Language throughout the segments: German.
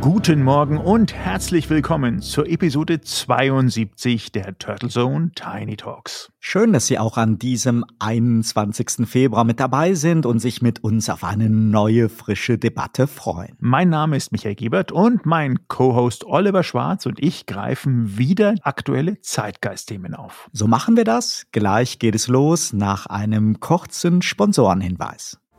Guten Morgen und herzlich willkommen zur Episode 72 der Turtle Zone Tiny Talks. Schön, dass Sie auch an diesem 21. Februar mit dabei sind und sich mit uns auf eine neue, frische Debatte freuen. Mein Name ist Michael Gebert und mein Co-Host Oliver Schwarz und ich greifen wieder aktuelle Zeitgeistthemen auf. So machen wir das. Gleich geht es los nach einem kurzen Sponsorenhinweis.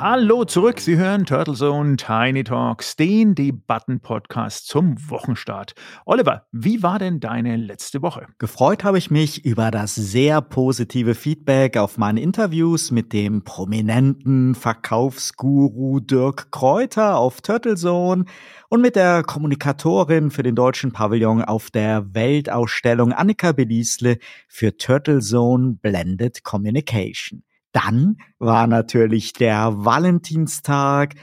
Hallo zurück, Sie hören Turtle Zone Tiny Talks, den Debatten-Podcast zum Wochenstart. Oliver, wie war denn deine letzte Woche? Gefreut habe ich mich über das sehr positive Feedback auf meine Interviews mit dem prominenten Verkaufsguru Dirk Kräuter auf Turtle Zone und mit der Kommunikatorin für den deutschen Pavillon auf der Weltausstellung Annika Belisle für Turtle Zone Blended Communication. Dann war natürlich der Valentinstag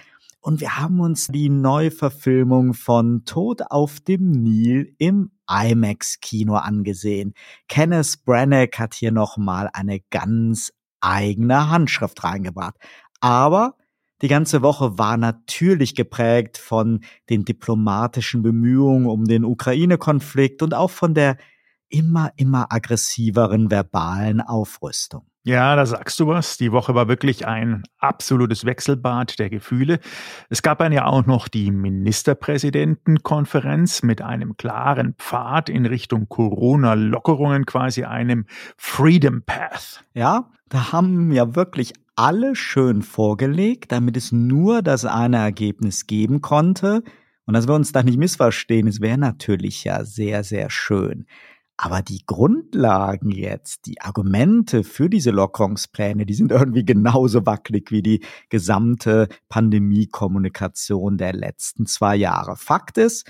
und wir haben uns die Neuverfilmung von Tod auf dem Nil im IMAX-Kino angesehen. Kenneth Branagh hat hier nochmal eine ganz eigene Handschrift reingebracht. Aber die ganze Woche war natürlich geprägt von den diplomatischen Bemühungen um den Ukraine-Konflikt und auch von der immer, immer aggressiveren verbalen Aufrüstung. Ja, da sagst du was. Die Woche war wirklich ein absolutes Wechselbad der Gefühle. Es gab dann ja auch noch die Ministerpräsidentenkonferenz mit einem klaren Pfad in Richtung Corona-Lockerungen, quasi einem Freedom Path. Ja, da haben ja wirklich alle schön vorgelegt, damit es nur das eine Ergebnis geben konnte. Und dass wir uns da nicht missverstehen, es wäre natürlich ja sehr, sehr schön. Aber die Grundlagen jetzt, die Argumente für diese Lockerungspläne, die sind irgendwie genauso wackelig wie die gesamte Pandemiekommunikation der letzten zwei Jahre. Fakt ist,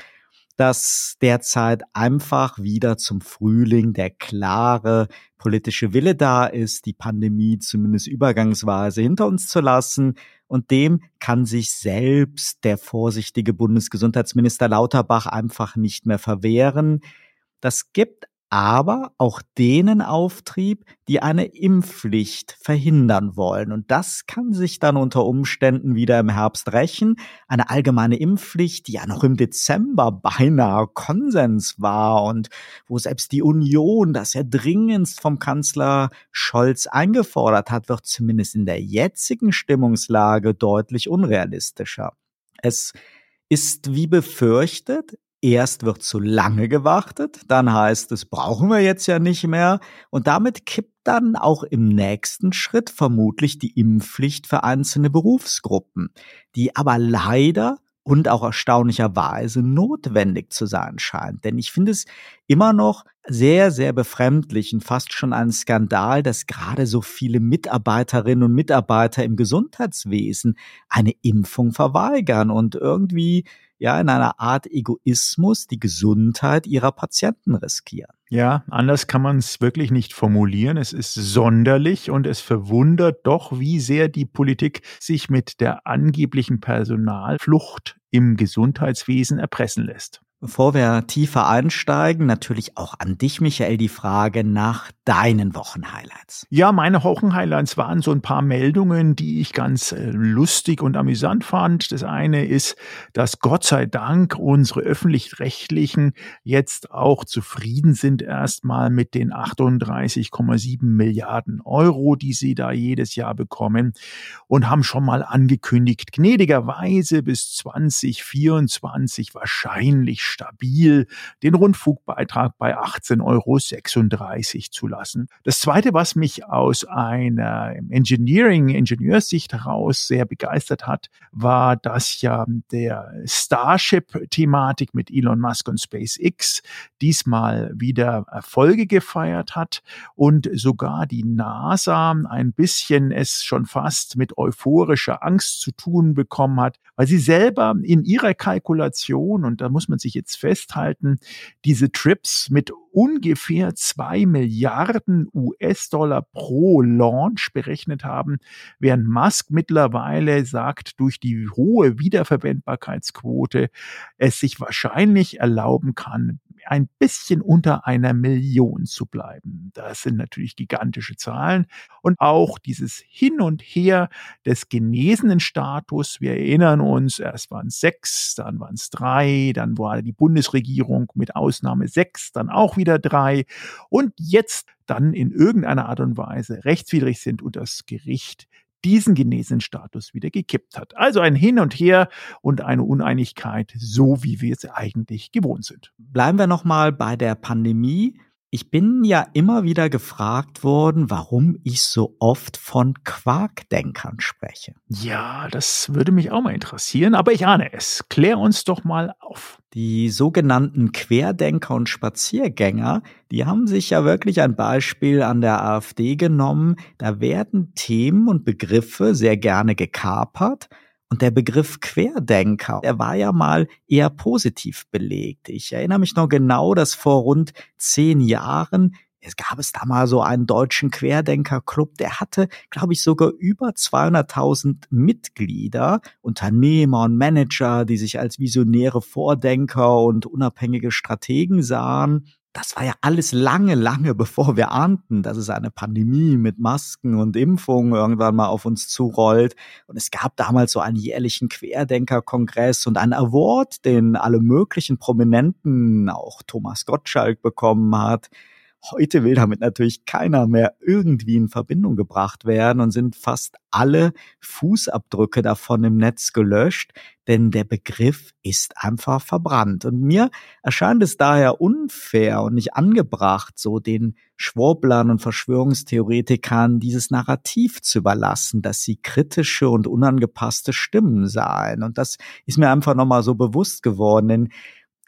dass derzeit einfach wieder zum Frühling der klare politische Wille da ist, die Pandemie zumindest übergangsweise hinter uns zu lassen. Und dem kann sich selbst der vorsichtige Bundesgesundheitsminister Lauterbach einfach nicht mehr verwehren. Das gibt aber auch denen Auftrieb, die eine Impfpflicht verhindern wollen. Und das kann sich dann unter Umständen wieder im Herbst rächen. Eine allgemeine Impfpflicht, die ja noch im Dezember beinahe Konsens war und wo selbst die Union das ja dringendst vom Kanzler Scholz eingefordert hat, wird zumindest in der jetzigen Stimmungslage deutlich unrealistischer. Es ist wie befürchtet Erst wird zu lange gewartet, dann heißt es, brauchen wir jetzt ja nicht mehr. Und damit kippt dann auch im nächsten Schritt vermutlich die Impfpflicht für einzelne Berufsgruppen, die aber leider und auch erstaunlicherweise notwendig zu sein scheint. Denn ich finde es immer noch sehr, sehr befremdlich und fast schon ein Skandal, dass gerade so viele Mitarbeiterinnen und Mitarbeiter im Gesundheitswesen eine Impfung verweigern und irgendwie ja in einer Art Egoismus die Gesundheit ihrer Patienten riskieren. Ja, anders kann man es wirklich nicht formulieren. Es ist sonderlich und es verwundert doch, wie sehr die Politik sich mit der angeblichen Personalflucht im Gesundheitswesen erpressen lässt. Bevor wir tiefer einsteigen, natürlich auch an dich, Michael, die Frage nach deinen Wochenhighlights. Ja, meine Wochenhighlights waren so ein paar Meldungen, die ich ganz äh, lustig und amüsant fand. Das eine ist, dass Gott sei Dank unsere öffentlich-rechtlichen jetzt auch zufrieden sind erstmal mit den 38,7 Milliarden Euro, die sie da jedes Jahr bekommen und haben schon mal angekündigt, gnädigerweise bis 2024 wahrscheinlich stabil den Rundfunkbeitrag bei 18,36 Euro zu lassen. Das Zweite, was mich aus einer Engineering, Ingenieurssicht heraus sehr begeistert hat, war, dass ja der Starship-Thematik mit Elon Musk und SpaceX diesmal wieder Erfolge gefeiert hat und sogar die NASA ein bisschen es schon fast mit euphorischer Angst zu tun bekommen hat, weil sie selber in ihrer Kalkulation, und da muss man sich jetzt festhalten, diese Trips mit ungefähr zwei Milliarden US-Dollar pro Launch berechnet haben, während Musk mittlerweile sagt, durch die hohe Wiederverwendbarkeitsquote es sich wahrscheinlich erlauben kann, ein bisschen unter einer Million zu bleiben. Das sind natürlich gigantische Zahlen. Und auch dieses Hin und Her des genesenen Status. Wir erinnern uns, erst waren es sechs, dann waren es drei, dann war die Bundesregierung mit Ausnahme sechs, dann auch wieder drei. Und jetzt dann in irgendeiner Art und Weise rechtswidrig sind und das Gericht diesen Genesenstatus wieder gekippt hat. Also ein Hin und Her und eine Uneinigkeit, so wie wir es eigentlich gewohnt sind. Bleiben wir nochmal bei der Pandemie. Ich bin ja immer wieder gefragt worden, warum ich so oft von Quarkdenkern spreche. Ja, das würde mich auch mal interessieren, aber ich ahne es. Klär uns doch mal auf. Die sogenannten Querdenker und Spaziergänger, die haben sich ja wirklich ein Beispiel an der AfD genommen. Da werden Themen und Begriffe sehr gerne gekapert und der Begriff Querdenker, der war ja mal eher positiv belegt. Ich erinnere mich noch genau, dass vor rund zehn Jahren es gab es da mal so einen deutschen Querdenkerclub, der hatte, glaube ich, sogar über 200.000 Mitglieder, Unternehmer und Manager, die sich als visionäre Vordenker und unabhängige Strategen sahen das war ja alles lange, lange bevor wir ahnten, dass es eine Pandemie mit Masken und Impfungen irgendwann mal auf uns zurollt. Und es gab damals so einen jährlichen Querdenker-Kongress und einen Award, den alle möglichen Prominenten, auch Thomas Gottschalk bekommen hat. Heute will damit natürlich keiner mehr irgendwie in Verbindung gebracht werden und sind fast alle Fußabdrücke davon im Netz gelöscht, denn der Begriff ist einfach verbrannt. Und mir erscheint es daher unfair und nicht angebracht, so den Schwurblern und Verschwörungstheoretikern dieses Narrativ zu überlassen, dass sie kritische und unangepasste Stimmen seien. Und das ist mir einfach nochmal so bewusst geworden, denn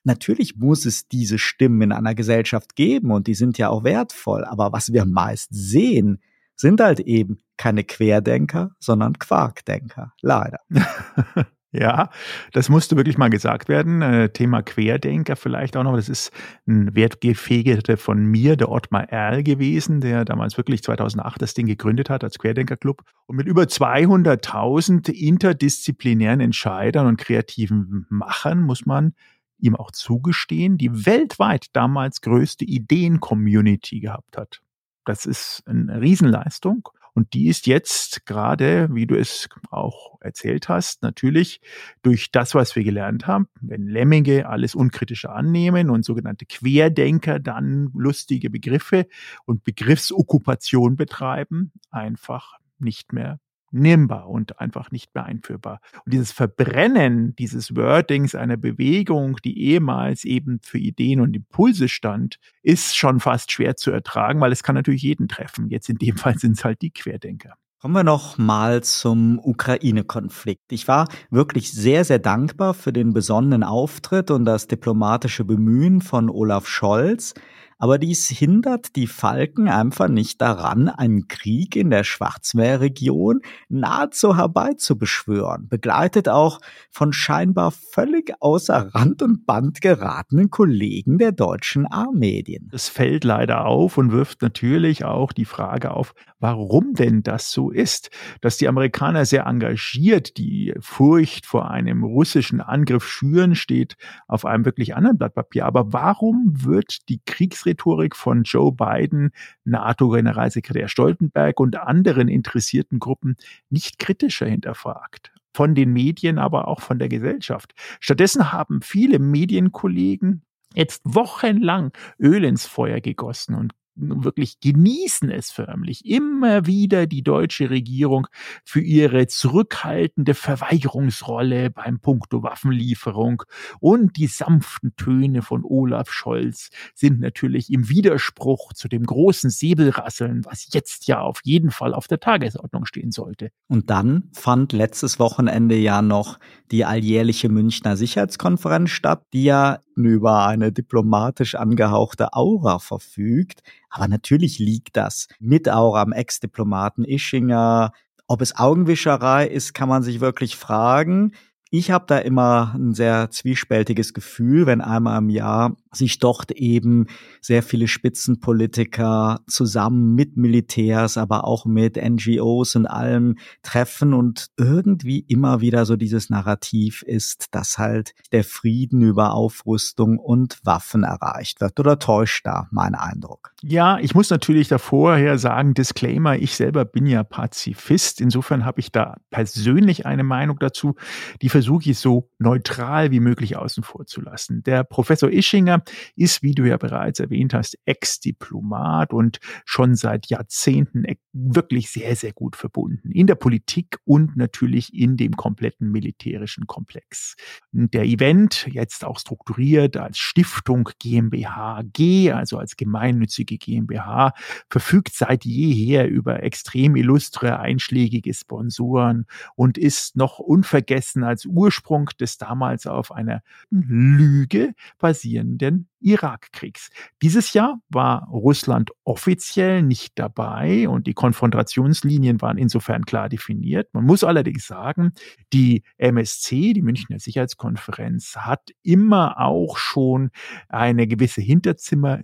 Natürlich muss es diese Stimmen in einer Gesellschaft geben und die sind ja auch wertvoll. Aber was wir meist sehen, sind halt eben keine Querdenker, sondern Quarkdenker. Leider. Ja, das musste wirklich mal gesagt werden. Äh, Thema Querdenker vielleicht auch noch. Das ist ein Wertgefegete von mir, der Ottmar Erl gewesen, der damals wirklich 2008 das Ding gegründet hat als Querdenkerclub. Und mit über 200.000 interdisziplinären Entscheidern und kreativen Machern muss man ihm auch zugestehen, die weltweit damals größte Ideen-Community gehabt hat. Das ist eine Riesenleistung. Und die ist jetzt gerade, wie du es auch erzählt hast, natürlich durch das, was wir gelernt haben, wenn Lemminge alles unkritischer annehmen und sogenannte Querdenker dann lustige Begriffe und Begriffsokkupation betreiben, einfach nicht mehr nehmbar und einfach nicht mehr einführbar. Und dieses Verbrennen dieses Wordings einer Bewegung, die ehemals eben für Ideen und Impulse stand, ist schon fast schwer zu ertragen, weil es kann natürlich jeden treffen. Jetzt in dem Fall sind es halt die Querdenker. Kommen wir noch mal zum Ukraine-Konflikt. Ich war wirklich sehr, sehr dankbar für den besonnenen Auftritt und das diplomatische Bemühen von Olaf Scholz. Aber dies hindert die Falken einfach nicht daran, einen Krieg in der Schwarzmeerregion nahezu herbeizubeschwören, begleitet auch von scheinbar völlig außer Rand und Band geratenen Kollegen der deutschen A-Medien. Das fällt leider auf und wirft natürlich auch die Frage auf, warum denn das so ist, dass die Amerikaner sehr engagiert die Furcht vor einem russischen Angriff schüren, steht auf einem wirklich anderen Blatt Papier. Aber warum wird die Kriegsrhetorik von Joe Biden, NATO-Generalsekretär Stoltenberg und anderen interessierten Gruppen nicht kritischer hinterfragt? von den Medien, aber auch von der Gesellschaft. Stattdessen haben viele Medienkollegen jetzt wochenlang Öl ins Feuer gegossen und wirklich genießen es förmlich, immer wieder die deutsche Regierung für ihre zurückhaltende Verweigerungsrolle beim Punkto Waffenlieferung und die sanften Töne von Olaf Scholz sind natürlich im Widerspruch zu dem großen Säbelrasseln, was jetzt ja auf jeden Fall auf der Tagesordnung stehen sollte. Und dann fand letztes Wochenende ja noch die alljährliche Münchner Sicherheitskonferenz statt, die ja über eine diplomatisch angehauchte Aura verfügt. Aber natürlich liegt das mit Aura am Ex-Diplomaten Ischinger. Ob es Augenwischerei ist, kann man sich wirklich fragen. Ich habe da immer ein sehr zwiespältiges Gefühl, wenn einmal im Jahr sich dort eben sehr viele Spitzenpolitiker zusammen mit Militärs, aber auch mit NGOs und allem treffen und irgendwie immer wieder so dieses Narrativ ist, dass halt der Frieden über Aufrüstung und Waffen erreicht wird. Oder täuscht da mein Eindruck? Ja, ich muss natürlich davorher sagen, Disclaimer, ich selber bin ja Pazifist. Insofern habe ich da persönlich eine Meinung dazu. Die versuche ich so neutral wie möglich außen vor zu lassen. Der Professor Ischinger ist, wie du ja bereits erwähnt hast, Ex-Diplomat und schon seit Jahrzehnten wirklich sehr, sehr gut verbunden. In der Politik und natürlich in dem kompletten militärischen Komplex. Der Event, jetzt auch strukturiert als Stiftung GmbH G, also als gemeinnützige GmbH, verfügt seit jeher über extrem illustre einschlägige Sponsoren und ist noch unvergessen als Ursprung des damals auf einer Lüge basierenden Irakkriegs. Dieses Jahr war Russland offiziell nicht dabei und die Konfrontationslinien waren insofern klar definiert. Man muss allerdings sagen, die MSC, die Münchner Sicherheitskonferenz, hat immer auch schon eine gewisse Hinterzimmer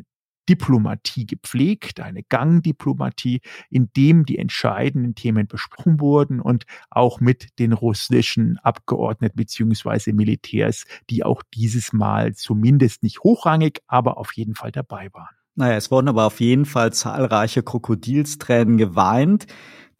Diplomatie gepflegt, eine Gangdiplomatie, in dem die entscheidenden Themen besprochen wurden und auch mit den russischen Abgeordneten beziehungsweise Militärs, die auch dieses Mal zumindest nicht hochrangig, aber auf jeden Fall dabei waren. Naja, es wurden aber auf jeden Fall zahlreiche Krokodilstränen geweint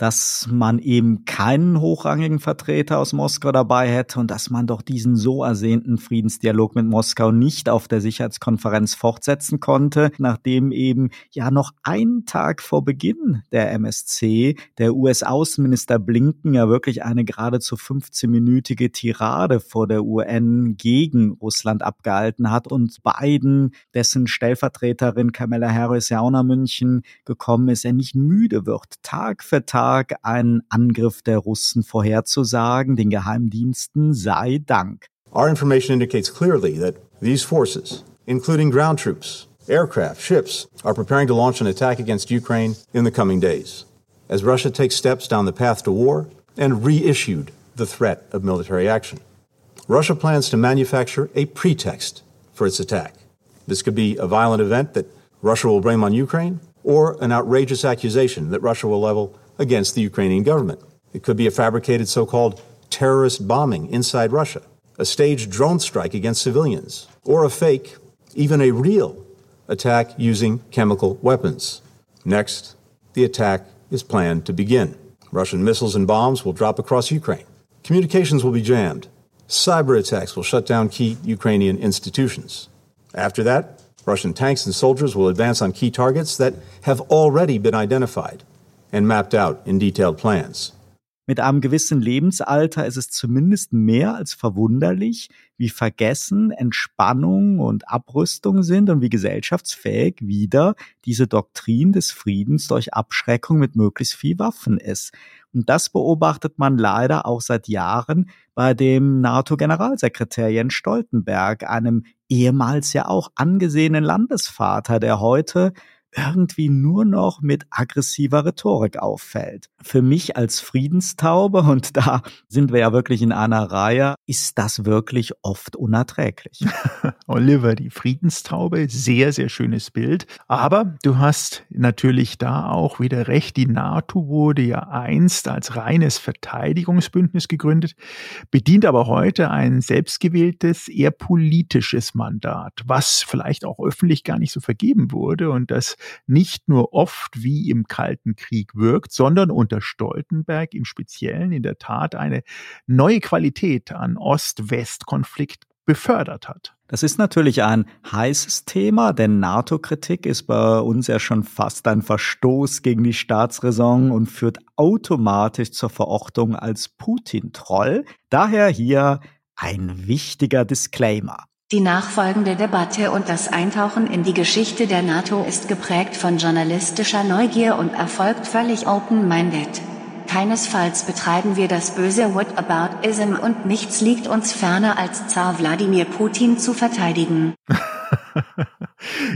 dass man eben keinen hochrangigen Vertreter aus Moskau dabei hätte und dass man doch diesen so ersehnten Friedensdialog mit Moskau nicht auf der Sicherheitskonferenz fortsetzen konnte, nachdem eben ja noch einen Tag vor Beginn der MSC der US-Außenminister Blinken ja wirklich eine geradezu 15-minütige Tirade vor der UN gegen Russland abgehalten hat und Biden, dessen Stellvertreterin Kamala Harris ja auch nach München gekommen ist, er nicht müde wird, Tag für Tag Einen Angriff der Russen vorherzusagen, den Geheimdiensten sei Dank. Our information indicates clearly that these forces, including ground troops, aircraft, ships, are preparing to launch an attack against Ukraine in the coming days. As Russia takes steps down the path to war and reissued the threat of military action. Russia plans to manufacture a pretext for its attack. This could be a violent event that Russia will blame on Ukraine, or an outrageous accusation that Russia will level against the Ukrainian government. It could be a fabricated so called terrorist bombing inside Russia, a staged drone strike against civilians, or a fake, even a real, attack using chemical weapons. Next, the attack is planned to begin. Russian missiles and bombs will drop across Ukraine. Communications will be jammed. Cyber attacks will shut down key Ukrainian institutions. After that, Russian tanks and soldiers will advance on key targets that have already been identified and mapped out in detailed plans. Mit einem gewissen Lebensalter ist es zumindest mehr als verwunderlich, wie vergessen Entspannung und Abrüstung sind und wie gesellschaftsfähig wieder diese Doktrin des Friedens durch Abschreckung mit möglichst viel Waffen ist. Und das beobachtet man leider auch seit Jahren bei dem NATO-Generalsekretär Jens Stoltenberg, einem ehemals ja auch angesehenen Landesvater, der heute irgendwie nur noch mit aggressiver Rhetorik auffällt. Für mich als Friedenstaube, und da sind wir ja wirklich in einer Reihe, ist das wirklich oft unerträglich. Oliver, die Friedenstaube, sehr, sehr schönes Bild. Aber du hast natürlich da auch wieder recht. Die NATO wurde ja einst als reines Verteidigungsbündnis gegründet, bedient aber heute ein selbstgewähltes, eher politisches Mandat, was vielleicht auch öffentlich gar nicht so vergeben wurde und das nicht nur oft wie im Kalten Krieg wirkt, sondern unter Stoltenberg im Speziellen in der Tat eine neue Qualität an Ost-West-Konflikt befördert hat. Das ist natürlich ein heißes Thema, denn NATO-Kritik ist bei uns ja schon fast ein Verstoß gegen die Staatsräson und führt automatisch zur Verortung als Putin-Troll. Daher hier ein wichtiger Disclaimer. Die nachfolgende Debatte und das Eintauchen in die Geschichte der NATO ist geprägt von journalistischer Neugier und erfolgt völlig open-minded. Keinesfalls betreiben wir das böse Whataboutism und nichts liegt uns ferner als Zar Wladimir Putin zu verteidigen.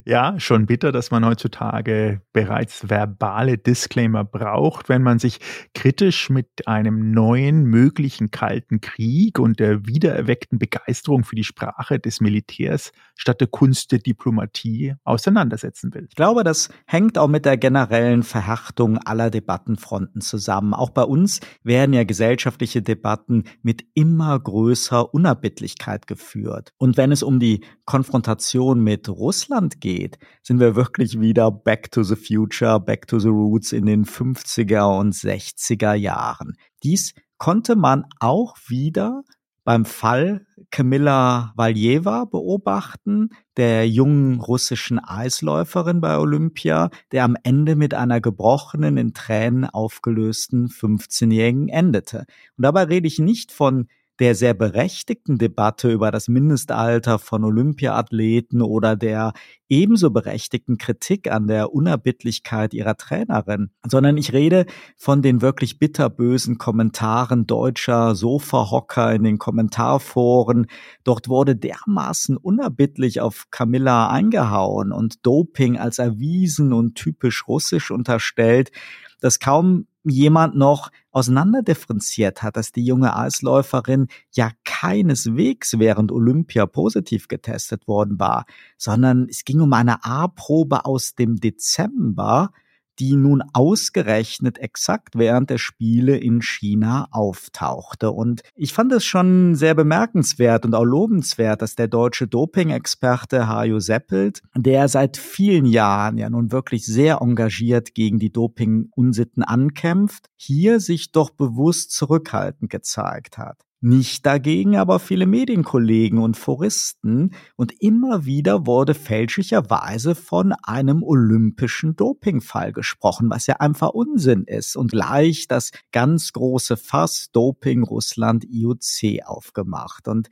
ja, schon bitter, dass man heutzutage bereits verbale Disclaimer braucht, wenn man sich kritisch mit einem neuen möglichen kalten Krieg und der wiedererweckten Begeisterung für die Sprache des Militärs statt der Kunst der Diplomatie auseinandersetzen will. Ich glaube, das hängt auch mit der generellen Verhärtung aller Debattenfronten zusammen. Auch bei uns werden ja gesellschaftliche Debatten mit immer größerer Unerbittlichkeit geführt. Und wenn es um die Konfrontation mit Russland geht, sind wir wirklich wieder back to the future, back to the roots in den 50er und 60er Jahren. Dies konnte man auch wieder beim Fall Kamila Valjeva beobachten, der jungen russischen Eisläuferin bei Olympia, der am Ende mit einer gebrochenen, in Tränen aufgelösten 15-Jährigen endete. Und dabei rede ich nicht von der sehr berechtigten Debatte über das Mindestalter von Olympiaathleten oder der ebenso berechtigten Kritik an der Unerbittlichkeit ihrer Trainerin, sondern ich rede von den wirklich bitterbösen Kommentaren deutscher Sofahocker in den Kommentarforen. Dort wurde dermaßen unerbittlich auf Camilla eingehauen und Doping als erwiesen und typisch russisch unterstellt, dass kaum jemand noch auseinanderdifferenziert hat, dass die junge Eisläuferin ja keineswegs während Olympia positiv getestet worden war, sondern es ging um eine A-Probe aus dem Dezember, die nun ausgerechnet exakt während der Spiele in China auftauchte. Und ich fand es schon sehr bemerkenswert und auch lobenswert, dass der deutsche Doping-Experte Hajo Seppelt, der seit vielen Jahren ja nun wirklich sehr engagiert gegen die Doping-Unsitten ankämpft, hier sich doch bewusst zurückhaltend gezeigt hat. Nicht dagegen aber viele Medienkollegen und Foristen und immer wieder wurde fälschlicherweise von einem olympischen Dopingfall gesprochen, was ja einfach Unsinn ist und gleich das ganz große Fass Doping Russland IOC aufgemacht. Und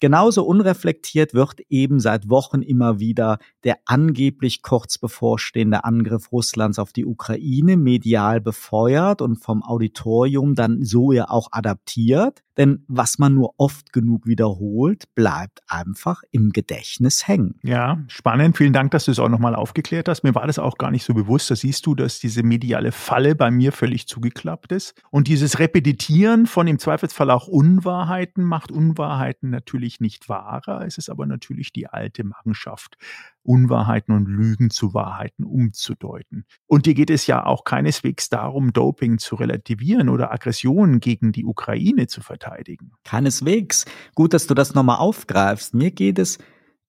Genauso unreflektiert wird eben seit Wochen immer wieder der angeblich kurz bevorstehende Angriff Russlands auf die Ukraine medial befeuert und vom Auditorium dann so ja auch adaptiert. Denn was man nur oft genug wiederholt, bleibt einfach im Gedächtnis hängen. Ja, spannend. Vielen Dank, dass du es auch nochmal aufgeklärt hast. Mir war das auch gar nicht so bewusst. Da siehst du, dass diese mediale Falle bei mir völlig zugeklappt ist. Und dieses Repetitieren von im Zweifelsfall auch Unwahrheiten macht Unwahrheiten natürlich nicht wahrer. Es ist aber natürlich die alte Machenschaft Unwahrheiten und Lügen zu Wahrheiten umzudeuten. Und dir geht es ja auch keineswegs darum, Doping zu relativieren oder Aggressionen gegen die Ukraine zu verteidigen. Keineswegs. Gut, dass du das nochmal aufgreifst. Mir geht es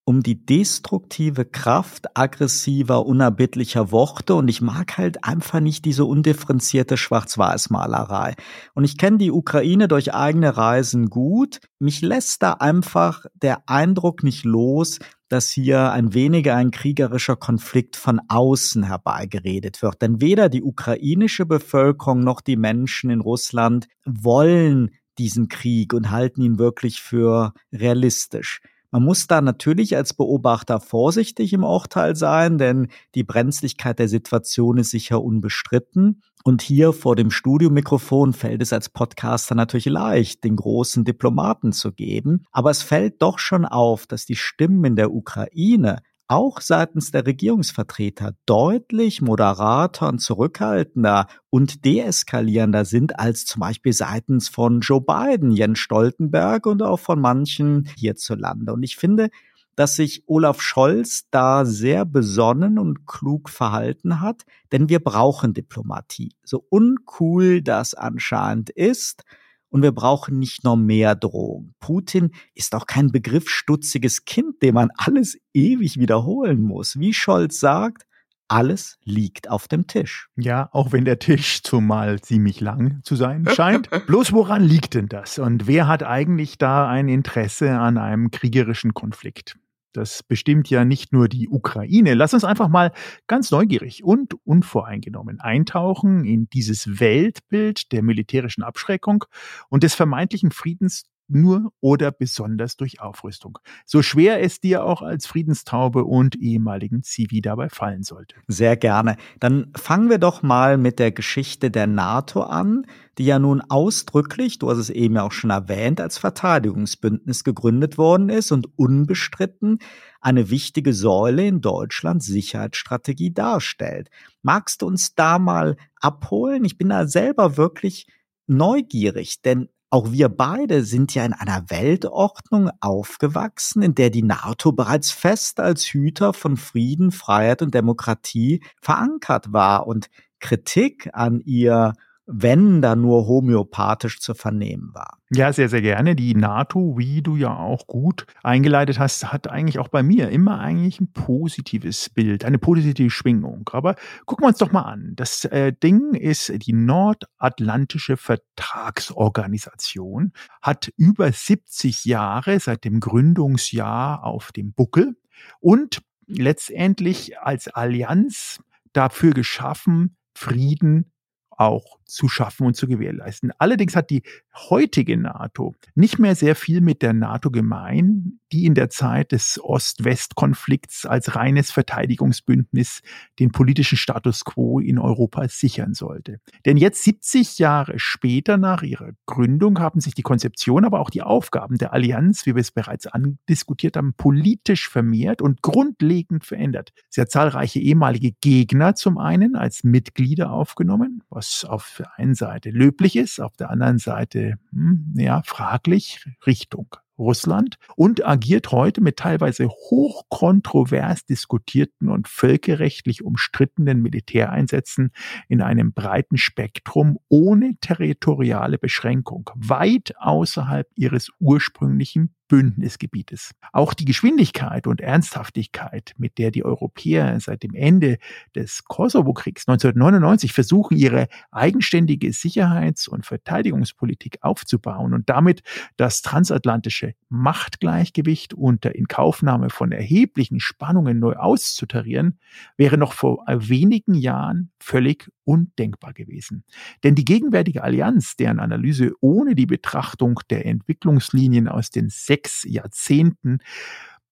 um die destruktive Kraft aggressiver, unerbittlicher Worte und ich mag halt einfach nicht diese undifferenzierte Schwarz-Weiß-Malerei. Und ich kenne die Ukraine durch eigene Reisen gut. Mich lässt da einfach der Eindruck nicht los, dass hier ein weniger ein kriegerischer Konflikt von außen herbeigeredet wird. Denn weder die ukrainische Bevölkerung noch die Menschen in Russland wollen diesen Krieg und halten ihn wirklich für realistisch. Man muss da natürlich als Beobachter vorsichtig im Urteil sein, denn die Brenzlichkeit der Situation ist sicher unbestritten. Und hier vor dem Studiomikrofon fällt es als Podcaster natürlich leicht, den großen Diplomaten zu geben. Aber es fällt doch schon auf, dass die Stimmen in der Ukraine auch seitens der Regierungsvertreter deutlich moderater und zurückhaltender und deeskalierender sind als zum Beispiel seitens von Joe Biden, Jens Stoltenberg und auch von manchen hierzulande. Und ich finde, dass sich Olaf Scholz da sehr besonnen und klug verhalten hat, denn wir brauchen Diplomatie. So uncool das anscheinend ist, und wir brauchen nicht noch mehr Drohung. Putin ist auch kein begriffsstutziges Kind, dem man alles ewig wiederholen muss. Wie Scholz sagt, alles liegt auf dem Tisch. Ja, auch wenn der Tisch zumal ziemlich lang zu sein scheint. Bloß woran liegt denn das? Und wer hat eigentlich da ein Interesse an einem kriegerischen Konflikt? Das bestimmt ja nicht nur die Ukraine. Lass uns einfach mal ganz neugierig und unvoreingenommen eintauchen in dieses Weltbild der militärischen Abschreckung und des vermeintlichen Friedens nur oder besonders durch Aufrüstung. So schwer es dir auch als Friedenstaube und ehemaligen Zivi dabei fallen sollte. Sehr gerne. Dann fangen wir doch mal mit der Geschichte der NATO an, die ja nun ausdrücklich, du hast es eben ja auch schon erwähnt, als Verteidigungsbündnis gegründet worden ist und unbestritten eine wichtige Säule in Deutschlands Sicherheitsstrategie darstellt. Magst du uns da mal abholen? Ich bin da selber wirklich neugierig, denn auch wir beide sind ja in einer Weltordnung aufgewachsen, in der die NATO bereits fest als Hüter von Frieden, Freiheit und Demokratie verankert war. Und Kritik an ihr wenn da nur homöopathisch zu vernehmen war. Ja, sehr, sehr gerne. Die NATO, wie du ja auch gut eingeleitet hast, hat eigentlich auch bei mir immer eigentlich ein positives Bild, eine positive Schwingung. Aber gucken wir uns doch mal an. Das äh, Ding ist die Nordatlantische Vertragsorganisation, hat über 70 Jahre seit dem Gründungsjahr auf dem Buckel und letztendlich als Allianz dafür geschaffen, Frieden auch zu schaffen und zu gewährleisten. Allerdings hat die heutige NATO nicht mehr sehr viel mit der NATO gemein, die in der Zeit des Ost-West-Konflikts als reines Verteidigungsbündnis den politischen Status quo in Europa sichern sollte. Denn jetzt 70 Jahre später nach ihrer Gründung haben sich die Konzeption, aber auch die Aufgaben der Allianz, wie wir es bereits andiskutiert haben, politisch vermehrt und grundlegend verändert. Sie hat zahlreiche ehemalige Gegner zum einen als Mitglieder aufgenommen, was auf der einen Seite löblich ist, auf der anderen Seite hm, ja, fraglich Richtung Russland und agiert heute mit teilweise hochkontrovers diskutierten und völkerrechtlich umstrittenen Militäreinsätzen in einem breiten Spektrum ohne territoriale Beschränkung, weit außerhalb ihres ursprünglichen Bündnisgebietes. Auch die Geschwindigkeit und Ernsthaftigkeit, mit der die Europäer seit dem Ende des Kosovo-Kriegs 1999 versuchen, ihre eigenständige Sicherheits- und Verteidigungspolitik aufzubauen und damit das transatlantische Machtgleichgewicht unter Inkaufnahme von erheblichen Spannungen neu auszutarieren, wäre noch vor wenigen Jahren völlig undenkbar gewesen. Denn die gegenwärtige Allianz, deren Analyse ohne die Betrachtung der Entwicklungslinien aus den sechs Jahrzehnten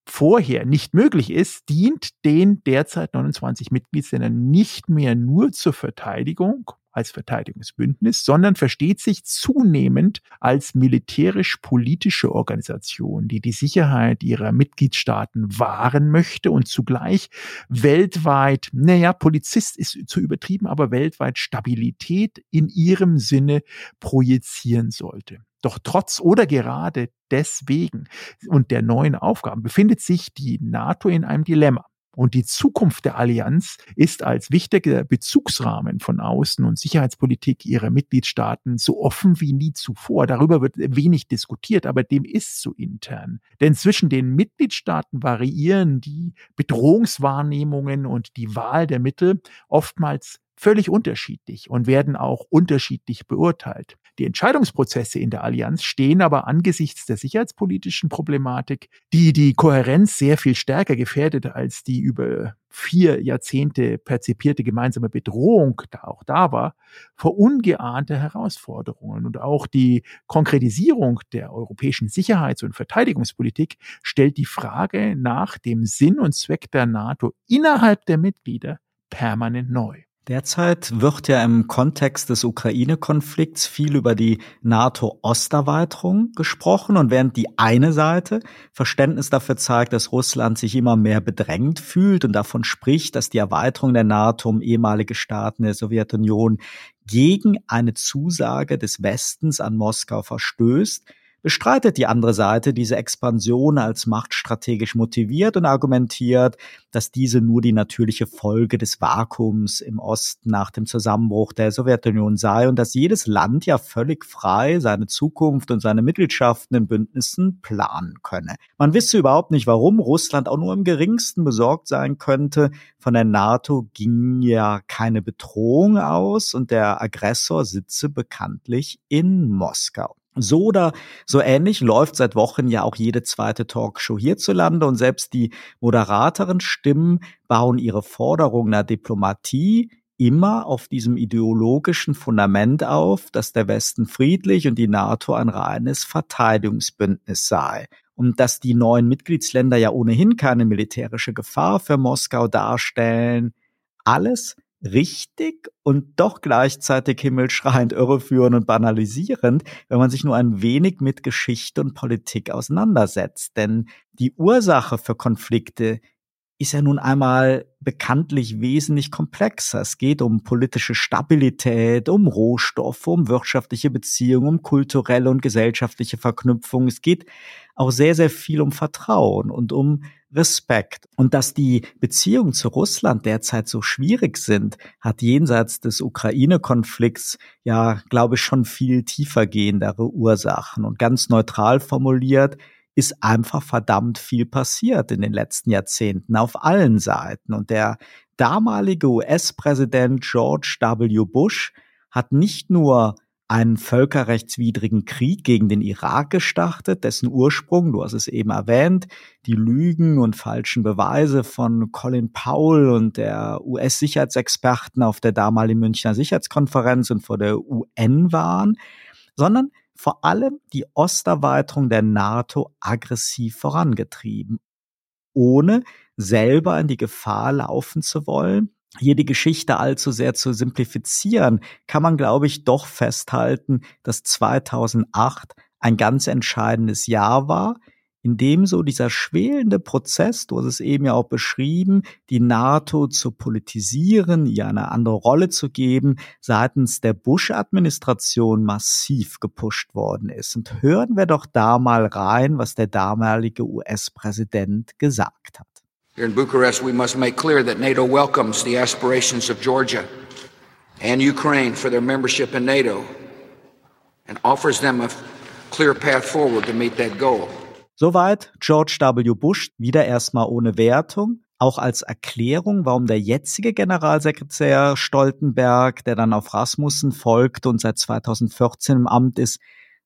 vorher nicht möglich ist, dient den derzeit 29 Mitgliedsländern nicht mehr nur zur Verteidigung als Verteidigungsbündnis, sondern versteht sich zunehmend als militärisch-politische Organisation, die die Sicherheit ihrer Mitgliedstaaten wahren möchte und zugleich weltweit, naja, Polizist ist zu übertrieben, aber weltweit Stabilität in ihrem Sinne projizieren sollte. Doch trotz oder gerade deswegen und der neuen Aufgaben befindet sich die NATO in einem Dilemma. Und die Zukunft der Allianz ist als wichtiger Bezugsrahmen von Außen- und Sicherheitspolitik ihrer Mitgliedstaaten so offen wie nie zuvor. Darüber wird wenig diskutiert, aber dem ist so intern. Denn zwischen den Mitgliedstaaten variieren die Bedrohungswahrnehmungen und die Wahl der Mittel oftmals völlig unterschiedlich und werden auch unterschiedlich beurteilt. Die Entscheidungsprozesse in der Allianz stehen aber angesichts der sicherheitspolitischen Problematik, die die Kohärenz sehr viel stärker gefährdet als die über vier Jahrzehnte perzipierte gemeinsame Bedrohung da auch da war, vor ungeahnte Herausforderungen. Und auch die Konkretisierung der europäischen Sicherheits- und Verteidigungspolitik stellt die Frage nach dem Sinn und Zweck der NATO innerhalb der Mitglieder permanent neu. Derzeit wird ja im Kontext des Ukraine-Konflikts viel über die NATO-Osterweiterung gesprochen. Und während die eine Seite Verständnis dafür zeigt, dass Russland sich immer mehr bedrängt fühlt und davon spricht, dass die Erweiterung der NATO um ehemalige Staaten der Sowjetunion gegen eine Zusage des Westens an Moskau verstößt, bestreitet die andere Seite diese Expansion als machtstrategisch motiviert und argumentiert, dass diese nur die natürliche Folge des Vakuums im Osten nach dem Zusammenbruch der Sowjetunion sei und dass jedes Land ja völlig frei seine Zukunft und seine Mitgliedschaften in Bündnissen planen könne. Man wisse überhaupt nicht, warum Russland auch nur im geringsten besorgt sein könnte. Von der NATO ging ja keine Bedrohung aus und der Aggressor sitze bekanntlich in Moskau. So oder so ähnlich läuft seit Wochen ja auch jede zweite Talkshow hierzulande und selbst die moderateren Stimmen bauen ihre Forderungen der Diplomatie immer auf diesem ideologischen Fundament auf, dass der Westen friedlich und die NATO ein reines Verteidigungsbündnis sei und dass die neuen Mitgliedsländer ja ohnehin keine militärische Gefahr für Moskau darstellen. Alles richtig und doch gleichzeitig himmelschreiend irreführend und banalisierend, wenn man sich nur ein wenig mit Geschichte und Politik auseinandersetzt. Denn die Ursache für Konflikte ist ja nun einmal bekanntlich wesentlich komplexer. Es geht um politische Stabilität, um Rohstoffe, um wirtschaftliche Beziehungen, um kulturelle und gesellschaftliche Verknüpfungen. Es geht auch sehr, sehr viel um Vertrauen und um Respekt. Und dass die Beziehungen zu Russland derzeit so schwierig sind, hat jenseits des Ukraine-Konflikts ja, glaube ich, schon viel tiefergehendere Ursachen. Und ganz neutral formuliert, ist einfach verdammt viel passiert in den letzten Jahrzehnten auf allen Seiten. Und der damalige US-Präsident George W. Bush hat nicht nur einen völkerrechtswidrigen Krieg gegen den Irak gestartet, dessen Ursprung, du hast es eben erwähnt, die Lügen und falschen Beweise von Colin Powell und der US-Sicherheitsexperten auf der damaligen Münchner Sicherheitskonferenz und vor der UN waren, sondern vor allem die Osterweiterung der NATO aggressiv vorangetrieben, ohne selber in die Gefahr laufen zu wollen, hier die Geschichte allzu sehr zu simplifizieren, kann man, glaube ich, doch festhalten, dass 2008 ein ganz entscheidendes Jahr war, in dem so dieser schwelende Prozess, du hast es eben ja auch beschrieben, die NATO zu politisieren, ihr eine andere Rolle zu geben, seitens der Bush-Administration massiv gepusht worden ist. Und hören wir doch da mal rein, was der damalige US-Präsident gesagt hat. Here in Bucharest, we must make clear that NATO welcomes the aspirations of Georgia and Ukraine for their membership in NATO and offers them a clear path forward to meet that goal. Soweit George W. Bush, wieder erstmal ohne Wertung. Auch als Erklärung, warum der jetzige Generalsekretär Stoltenberg, der dann auf Rasmussen folgt und seit 2014 im Amt ist,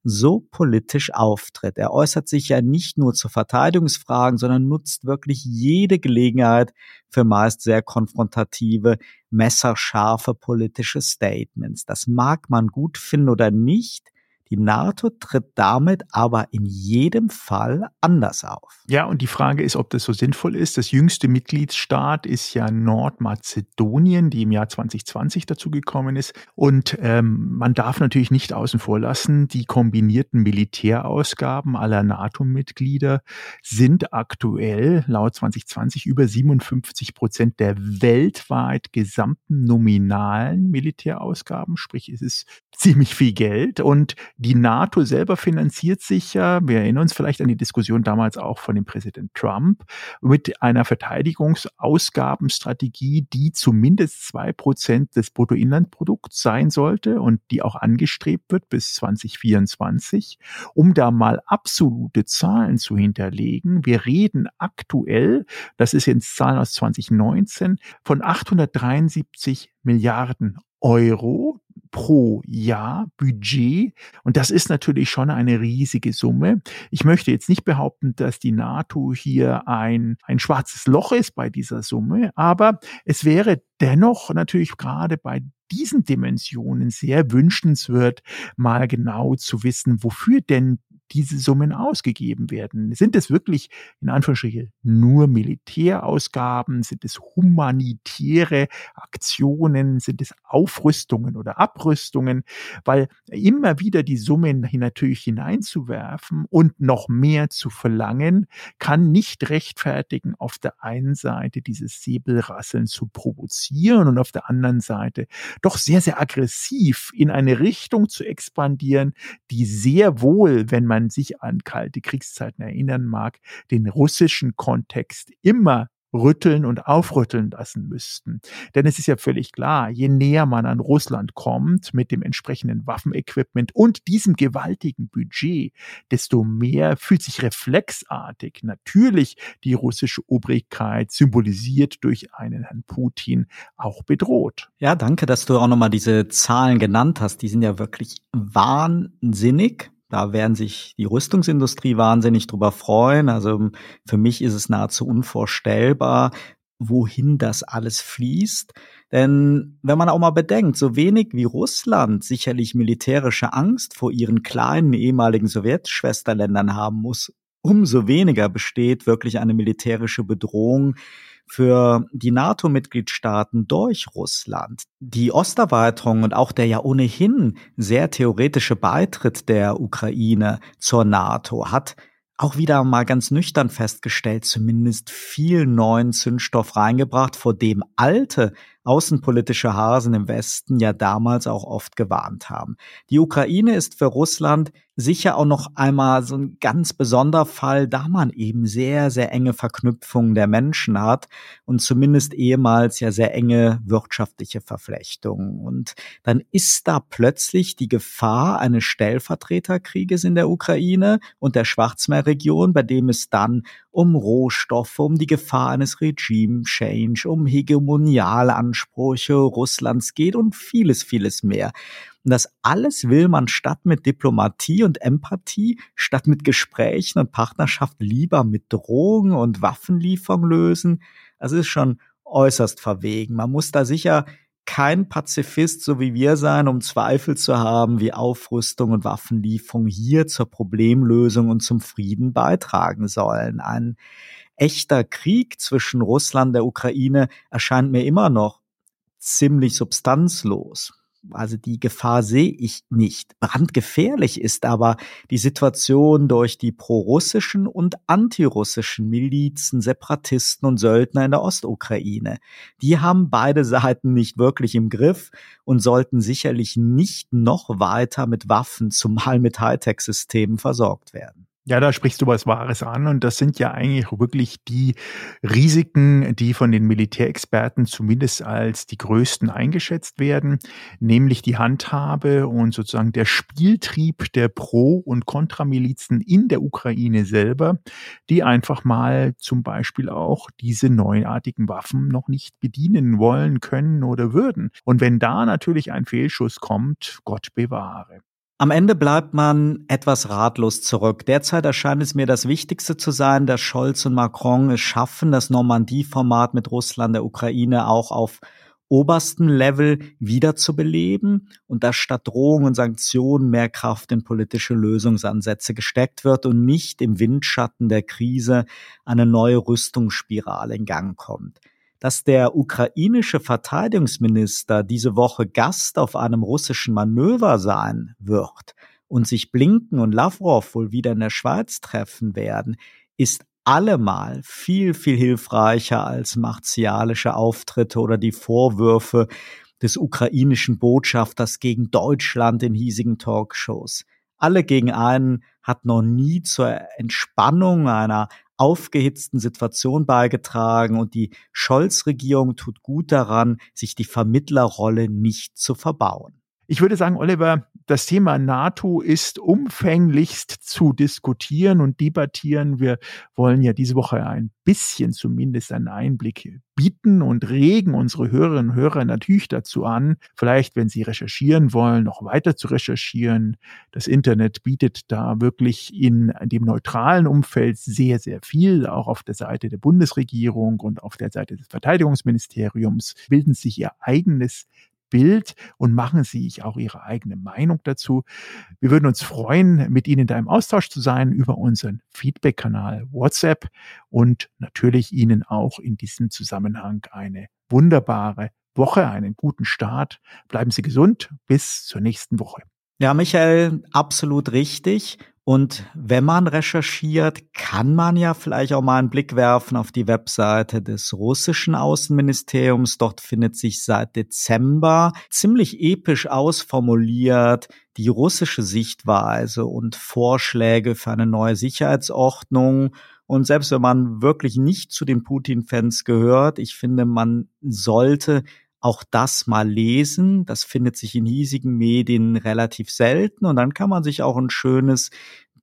so politisch auftritt. Er äußert sich ja nicht nur zu Verteidigungsfragen, sondern nutzt wirklich jede Gelegenheit für meist sehr konfrontative, messerscharfe politische Statements. Das mag man gut finden oder nicht, die NATO tritt damit aber in jedem Fall anders auf. Ja, und die Frage ist, ob das so sinnvoll ist. Das jüngste Mitgliedsstaat ist ja Nordmazedonien, die im Jahr 2020 dazugekommen ist. Und ähm, man darf natürlich nicht außen vor lassen, die kombinierten Militärausgaben aller NATO-Mitglieder sind aktuell laut 2020 über 57 Prozent der weltweit gesamten nominalen Militärausgaben. Sprich, es ist ziemlich viel Geld und die NATO selber finanziert sich ja, wir erinnern uns vielleicht an die Diskussion damals auch von dem Präsident Trump, mit einer Verteidigungsausgabenstrategie, die zumindest zwei Prozent des Bruttoinlandprodukts sein sollte und die auch angestrebt wird bis 2024. Um da mal absolute Zahlen zu hinterlegen, wir reden aktuell, das ist jetzt Zahlen aus 2019, von 873 Milliarden Euro pro Jahr Budget. Und das ist natürlich schon eine riesige Summe. Ich möchte jetzt nicht behaupten, dass die NATO hier ein, ein schwarzes Loch ist bei dieser Summe, aber es wäre dennoch natürlich gerade bei diesen Dimensionen sehr wünschenswert, mal genau zu wissen, wofür denn diese Summen ausgegeben werden. Sind es wirklich in Anführungsstrichen nur Militärausgaben? Sind es humanitäre Aktionen? Sind es Aufrüstungen oder Abrüstungen? Weil immer wieder die Summen natürlich hineinzuwerfen und noch mehr zu verlangen, kann nicht rechtfertigen, auf der einen Seite dieses Säbelrasseln zu provozieren und auf der anderen Seite doch sehr, sehr aggressiv in eine Richtung zu expandieren, die sehr wohl, wenn man man sich an kalte Kriegszeiten erinnern mag, den russischen Kontext immer rütteln und aufrütteln lassen müssten. Denn es ist ja völlig klar, je näher man an Russland kommt mit dem entsprechenden Waffenequipment und diesem gewaltigen Budget, desto mehr fühlt sich reflexartig natürlich die russische Obrigkeit symbolisiert durch einen Herrn Putin auch bedroht. Ja, danke, dass du auch nochmal diese Zahlen genannt hast. Die sind ja wirklich wahnsinnig. Da werden sich die Rüstungsindustrie wahnsinnig drüber freuen. Also für mich ist es nahezu unvorstellbar, wohin das alles fließt. Denn wenn man auch mal bedenkt, so wenig wie Russland sicherlich militärische Angst vor ihren kleinen ehemaligen Sowjetschwesterländern haben muss, umso weniger besteht wirklich eine militärische Bedrohung für die NATO-Mitgliedstaaten durch Russland. Die Osterweiterung und auch der ja ohnehin sehr theoretische Beitritt der Ukraine zur NATO hat auch wieder mal ganz nüchtern festgestellt, zumindest viel neuen Zündstoff reingebracht, vor dem alte außenpolitische Hasen im Westen ja damals auch oft gewarnt haben. Die Ukraine ist für Russland sicher auch noch einmal so ein ganz besonderer Fall, da man eben sehr, sehr enge Verknüpfungen der Menschen hat und zumindest ehemals ja sehr enge wirtschaftliche Verflechtungen. Und dann ist da plötzlich die Gefahr eines Stellvertreterkrieges in der Ukraine und der Schwarzmeerregion, bei dem es dann um Rohstoffe, um die Gefahr eines Regime-Change, um hegemoniale Ansprüche Russlands geht und vieles, vieles mehr. Und das alles will man statt mit Diplomatie und Empathie, statt mit Gesprächen und Partnerschaft lieber mit Drogen und Waffenlieferung lösen. Das ist schon äußerst verwegen. Man muss da sicher kein Pazifist so wie wir sein, um Zweifel zu haben, wie Aufrüstung und Waffenlieferung hier zur Problemlösung und zum Frieden beitragen sollen. Ein echter Krieg zwischen Russland und der Ukraine erscheint mir immer noch ziemlich substanzlos also die Gefahr sehe ich nicht. Brandgefährlich ist aber die Situation durch die prorussischen und antirussischen Milizen, Separatisten und Söldner in der Ostukraine. Die haben beide Seiten nicht wirklich im Griff und sollten sicherlich nicht noch weiter mit Waffen, zumal mit Hightech-Systemen versorgt werden. Ja, da sprichst du was Wahres an und das sind ja eigentlich wirklich die Risiken, die von den Militärexperten zumindest als die größten eingeschätzt werden, nämlich die Handhabe und sozusagen der Spieltrieb der Pro- und Kontramilizen in der Ukraine selber, die einfach mal zum Beispiel auch diese neuartigen Waffen noch nicht bedienen wollen können oder würden. Und wenn da natürlich ein Fehlschuss kommt, Gott bewahre. Am Ende bleibt man etwas ratlos zurück. Derzeit erscheint es mir das Wichtigste zu sein, dass Scholz und Macron es schaffen, das Normandie-Format mit Russland, der Ukraine auch auf obersten Level wiederzubeleben und dass statt Drohungen und Sanktionen mehr Kraft in politische Lösungsansätze gesteckt wird und nicht im Windschatten der Krise eine neue Rüstungsspirale in Gang kommt dass der ukrainische Verteidigungsminister diese Woche Gast auf einem russischen Manöver sein wird und sich Blinken und Lavrov wohl wieder in der Schweiz treffen werden, ist allemal viel, viel hilfreicher als martialische Auftritte oder die Vorwürfe des ukrainischen Botschafters gegen Deutschland in hiesigen Talkshows. Alle gegen einen hat noch nie zur Entspannung einer aufgehitzten Situation beigetragen und die Scholz-Regierung tut gut daran, sich die Vermittlerrolle nicht zu verbauen. Ich würde sagen, Oliver, das Thema NATO ist umfänglichst zu diskutieren und debattieren. Wir wollen ja diese Woche ein bisschen zumindest einen Einblick bieten und regen unsere Hörerinnen und Hörer natürlich dazu an, vielleicht, wenn sie recherchieren wollen, noch weiter zu recherchieren. Das Internet bietet da wirklich in dem neutralen Umfeld sehr, sehr viel. Auch auf der Seite der Bundesregierung und auf der Seite des Verteidigungsministeriums bilden sich ihr eigenes Bild und machen sich auch ihre eigene Meinung dazu. Wir würden uns freuen, mit Ihnen da im Austausch zu sein über unseren Feedback-Kanal WhatsApp und natürlich Ihnen auch in diesem Zusammenhang eine wunderbare Woche, einen guten Start. Bleiben Sie gesund. Bis zur nächsten Woche. Ja, Michael, absolut richtig. Und wenn man recherchiert, kann man ja vielleicht auch mal einen Blick werfen auf die Webseite des russischen Außenministeriums. Dort findet sich seit Dezember ziemlich episch ausformuliert, die russische Sichtweise und Vorschläge für eine neue Sicherheitsordnung. Und selbst wenn man wirklich nicht zu den Putin-Fans gehört, ich finde, man sollte auch das mal lesen. Das findet sich in hiesigen Medien relativ selten und dann kann man sich auch ein schönes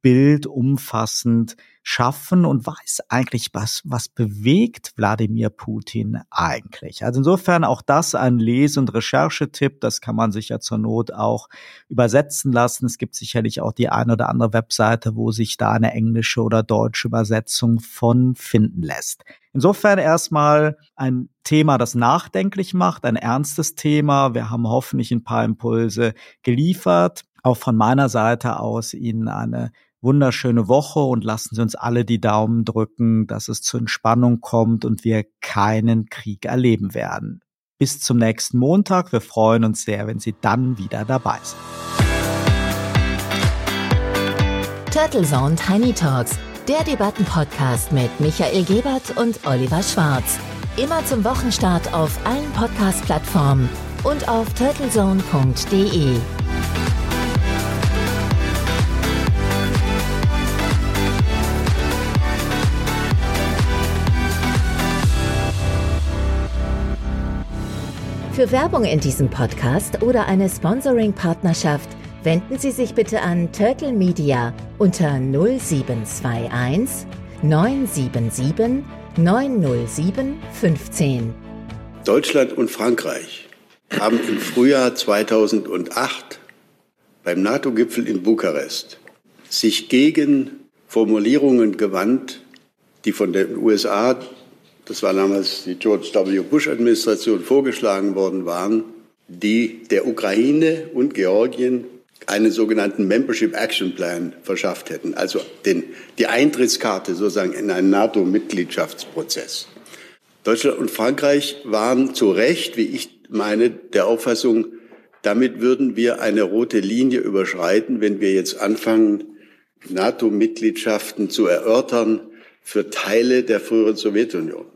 Bild umfassend schaffen und weiß eigentlich, was, was bewegt Wladimir Putin eigentlich. Also insofern auch das ein Lese- und Recherchetipp. Das kann man sich ja zur Not auch übersetzen lassen. Es gibt sicherlich auch die eine oder andere Webseite, wo sich da eine englische oder deutsche Übersetzung von finden lässt. Insofern erstmal ein Thema, das nachdenklich macht, ein ernstes Thema. Wir haben hoffentlich ein paar Impulse geliefert. Auch von meiner Seite aus Ihnen eine wunderschöne Woche und lassen Sie uns alle die Daumen drücken, dass es zur Entspannung kommt und wir keinen Krieg erleben werden. Bis zum nächsten Montag. Wir freuen uns sehr, wenn Sie dann wieder dabei sind. Turtle Zone Tiny Talks, der Debattenpodcast mit Michael Gebert und Oliver Schwarz. Immer zum Wochenstart auf allen Podcast-Plattformen und auf turtlezone.de. Für Werbung in diesem Podcast oder eine Sponsoring-Partnerschaft wenden Sie sich bitte an Turtle Media unter 0721 977 907 15. Deutschland und Frankreich haben im Frühjahr 2008 beim NATO-Gipfel in Bukarest sich gegen Formulierungen gewandt, die von den USA das war damals die George W. Bush-Administration, vorgeschlagen worden waren, die der Ukraine und Georgien einen sogenannten Membership Action Plan verschafft hätten, also den, die Eintrittskarte sozusagen in einen NATO-Mitgliedschaftsprozess. Deutschland und Frankreich waren zu Recht, wie ich meine, der Auffassung, damit würden wir eine rote Linie überschreiten, wenn wir jetzt anfangen, NATO-Mitgliedschaften zu erörtern für Teile der früheren Sowjetunion.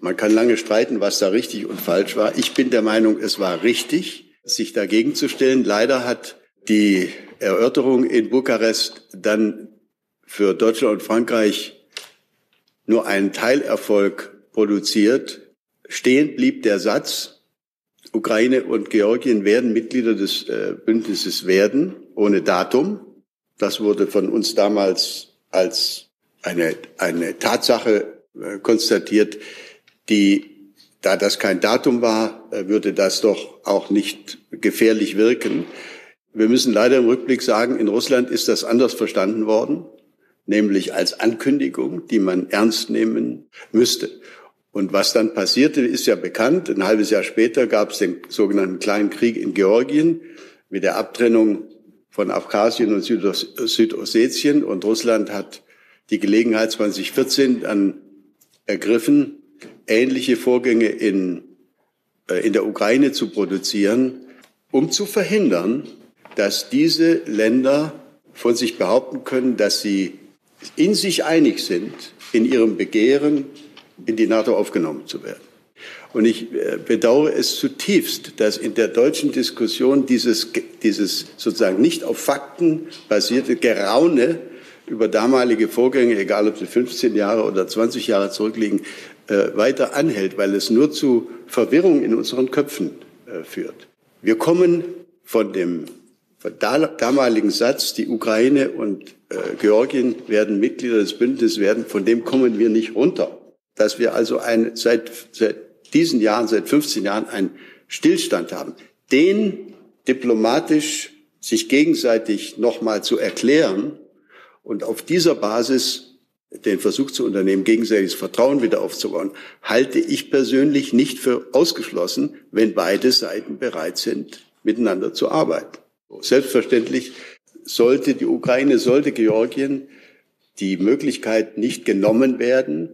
Man kann lange streiten, was da richtig und falsch war. Ich bin der Meinung, es war richtig, sich dagegen zu stellen. Leider hat die Erörterung in Bukarest dann für Deutschland und Frankreich nur einen Teilerfolg produziert. Stehen blieb der Satz, Ukraine und Georgien werden Mitglieder des äh, Bündnisses werden, ohne Datum. Das wurde von uns damals als eine, eine Tatsache äh, konstatiert, die, da das kein Datum war, äh, würde das doch auch nicht gefährlich wirken. Wir müssen leider im Rückblick sagen, in Russland ist das anders verstanden worden, nämlich als Ankündigung, die man ernst nehmen müsste. Und was dann passierte, ist ja bekannt. Ein halbes Jahr später gab es den sogenannten kleinen Krieg in Georgien mit der Abtrennung von Abkhazien und Südossetien. Und Russland hat die Gelegenheit 2014 dann ergriffen, ähnliche Vorgänge in, äh, in der Ukraine zu produzieren, um zu verhindern, dass diese Länder von sich behaupten können, dass sie in sich einig sind in ihrem Begehren, in die NATO aufgenommen zu werden. Und ich äh, bedauere es zutiefst, dass in der deutschen Diskussion dieses, dieses sozusagen nicht auf Fakten basierte Geraune über damalige Vorgänge, egal ob sie 15 Jahre oder 20 Jahre zurückliegen, äh, weiter anhält, weil es nur zu Verwirrung in unseren Köpfen äh, führt. Wir kommen von dem damaligen Satz, die Ukraine und äh, Georgien werden Mitglieder des Bündnisses werden, von dem kommen wir nicht runter. Dass wir also ein, seit, seit diesen Jahren, seit 15 Jahren einen Stillstand haben, den diplomatisch sich gegenseitig nochmal zu erklären und auf dieser Basis den Versuch zu unternehmen, gegenseitiges Vertrauen wieder aufzubauen, halte ich persönlich nicht für ausgeschlossen, wenn beide Seiten bereit sind, miteinander zu arbeiten. Selbstverständlich sollte die Ukraine, sollte Georgien die Möglichkeit nicht genommen werden,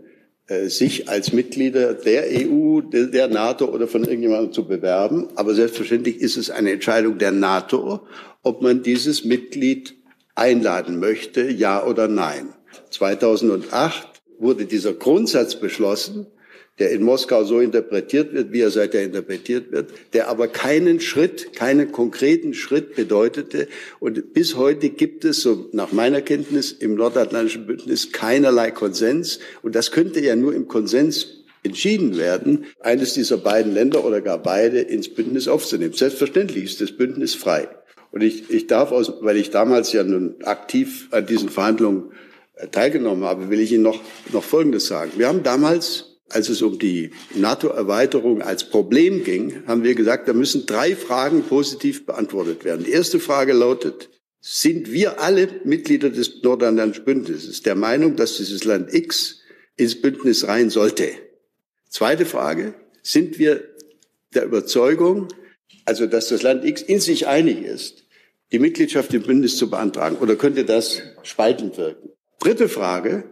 äh, sich als Mitglieder der EU, der NATO oder von irgendjemandem zu bewerben. Aber selbstverständlich ist es eine Entscheidung der NATO, ob man dieses Mitglied einladen möchte, ja oder nein. 2008 wurde dieser Grundsatz beschlossen, der in Moskau so interpretiert wird, wie er seither interpretiert wird, der aber keinen Schritt, keinen konkreten Schritt bedeutete. Und bis heute gibt es, so nach meiner Kenntnis, im Nordatlantischen Bündnis keinerlei Konsens. Und das könnte ja nur im Konsens entschieden werden, eines dieser beiden Länder oder gar beide ins Bündnis aufzunehmen. Selbstverständlich ist das Bündnis frei. Und ich, ich darf, aus, weil ich damals ja nun aktiv an diesen Verhandlungen äh, teilgenommen habe, will ich Ihnen noch, noch Folgendes sagen. Wir haben damals als es um die NATO-Erweiterung als Problem ging, haben wir gesagt, da müssen drei Fragen positiv beantwortet werden. Die erste Frage lautet, sind wir alle Mitglieder des Nordatlantischen Bündnisses der Meinung, dass dieses Land X ins Bündnis rein sollte? Zweite Frage, sind wir der Überzeugung, also dass das Land X in sich einig ist, die Mitgliedschaft im Bündnis zu beantragen, oder könnte das spaltend wirken? Dritte Frage,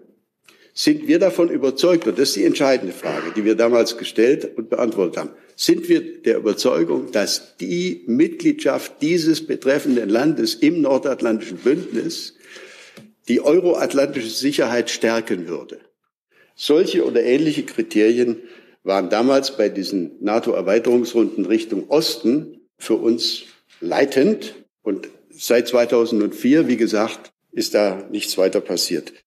sind wir davon überzeugt, und das ist die entscheidende Frage, die wir damals gestellt und beantwortet haben, sind wir der Überzeugung, dass die Mitgliedschaft dieses betreffenden Landes im Nordatlantischen Bündnis die euroatlantische Sicherheit stärken würde? Solche oder ähnliche Kriterien waren damals bei diesen NATO-Erweiterungsrunden Richtung Osten für uns leitend. Und seit 2004, wie gesagt, ist da nichts weiter passiert.